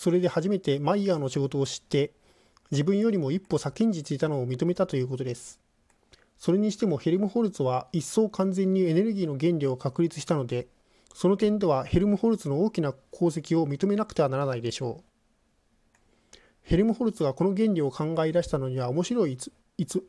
それで初めてマイヤーの仕事を知って自分よりも一歩先んじていたのを認めたということです。それにしてもヘルムホルツは一層完全にエネルギーの原理を確立したのでその点ではヘルムホルツの大きな功績を認めなくてはならないでしょう。ヘルムホルツがこの原理を考え出したのには面白いいつ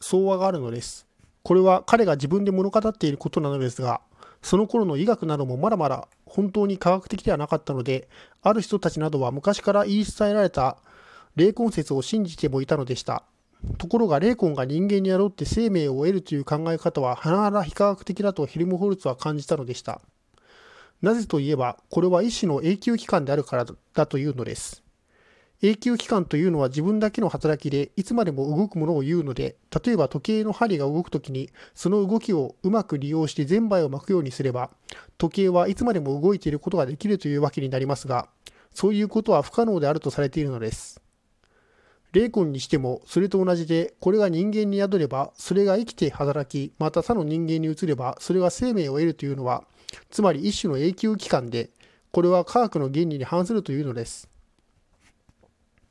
相和があるのですこれは彼が自分で物語っていることなのですがその頃の医学などもまだまだ本当に科学的ではなかったので、ある人たちなどは昔から言い伝えられた霊魂説を信じてもいたのでした。ところが霊魂が人間に宿って生命を得るという考え方は甚だ非科学的だとヘルムホルツは感じたのでした。なぜといえば、これは一種の永久期間であるからだというのです。永久期間というのは自分だけの働きでいつまでも動くものを言うので、例えば時計の針が動くときに、その動きをうまく利用して全売を巻くようにすれば、時計はいつまでも動いていることができるというわけになりますが、そういうことは不可能であるとされているのです。霊魂にしてもそれと同じで、これが人間に宿れば、それが生きて働き、また他の人間に移れば、それが生命を得るというのは、つまり一種の永久期間で、これは科学の原理に反するというのです。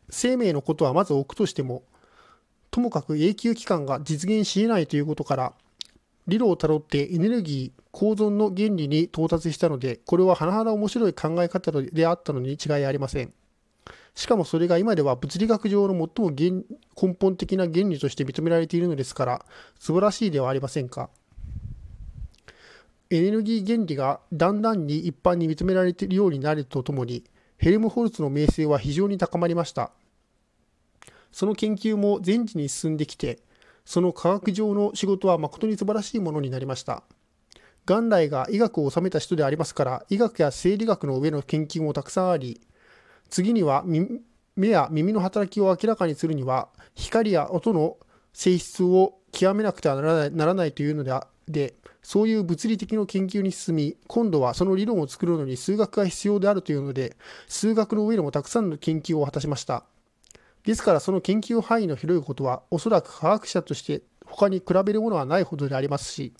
生命のことはまず置くとしても、ともかく永久期間が実現し得ないということから、理論をたどってエネルギー構造の原理に到達したので、これは甚だ面白い考え方であったのに違いありません。しかもそれが今では物理学上の最も根本的な原理として認められているのですから、素晴らしいではありませんか。エネルギー原理がだんだんに一般に認められているようになるとともに、ヘルムホルツの名声は非常に高まりました。その研究も全時に進んできて、その科学上の仕事は誠に素晴らしいものになりました。元来が医学を治めた人でありますから、医学や生理学の上の研究もたくさんあり、次には目や耳の働きを明らかにするには、光や音の性質を極めなくてはならないならないというのでで、そういう物理的な研究に進み、今度はその理論を作るのに数学が必要であるというので、数学の上でもたくさんの研究を果たしました。ですからその研究範囲の広いことはおそらく科学者として他に比べるものはないほどでありますし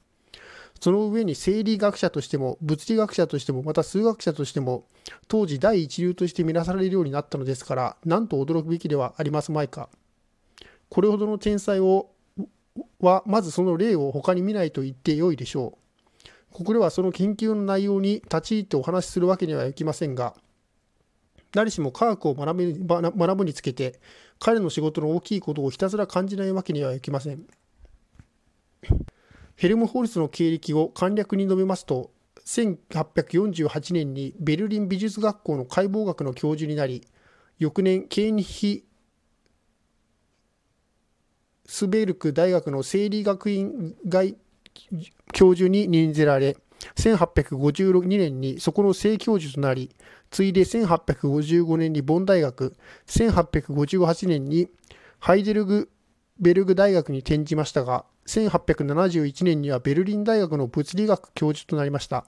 その上に生理学者としても物理学者としてもまた数学者としても当時第一流として見なされるようになったのですからなんと驚くべきではありますまいか。これほどの天才をはまずその例を他に見ないと言ってよいでしょう。ここではその研究の内容に立ち入ってお話しするわけにはいきませんが誰しも科学を学ぶ学ぶにつけて彼の仕事の大きいことをひたすら感じないわけにはいきません。ヘルムホルツの経歴を簡略に述べますと1848年にベルリン美術学校の解剖学の教授になり翌年ケーニヒスベルク大学の生理学院外教授に任ぜられ1852年にそこの正教授となり次いで1855年にボン大学、1858年にハイデルグベルグ大学に転じましたが、1871年にはベルリン大学の物理学教授となりました。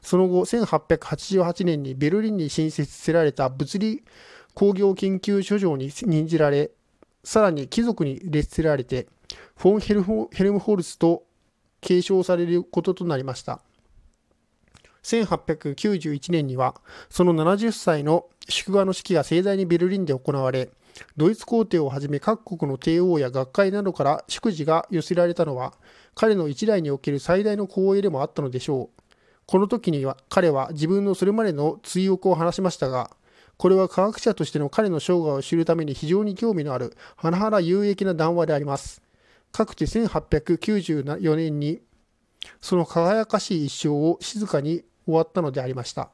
その後、1888年にベルリンに新設せられた物理工業研究所長に任じられ、さらに貴族に列せられて、フォンヘルムホルスと継承されることとなりました。1891年にはその70歳の祝賀の式が盛大にベルリンで行われドイツ皇帝をはじめ各国の帝王や学会などから祝辞が寄せられたのは彼の一代における最大の光栄でもあったのでしょう。この時には彼は自分のそれまでの追憶を話しましたがこれは科学者としての彼の生涯を知るために非常に興味のある甚だ有益な談話であります。かくて1894年にその輝かしい一生を静かに終わったのでありました。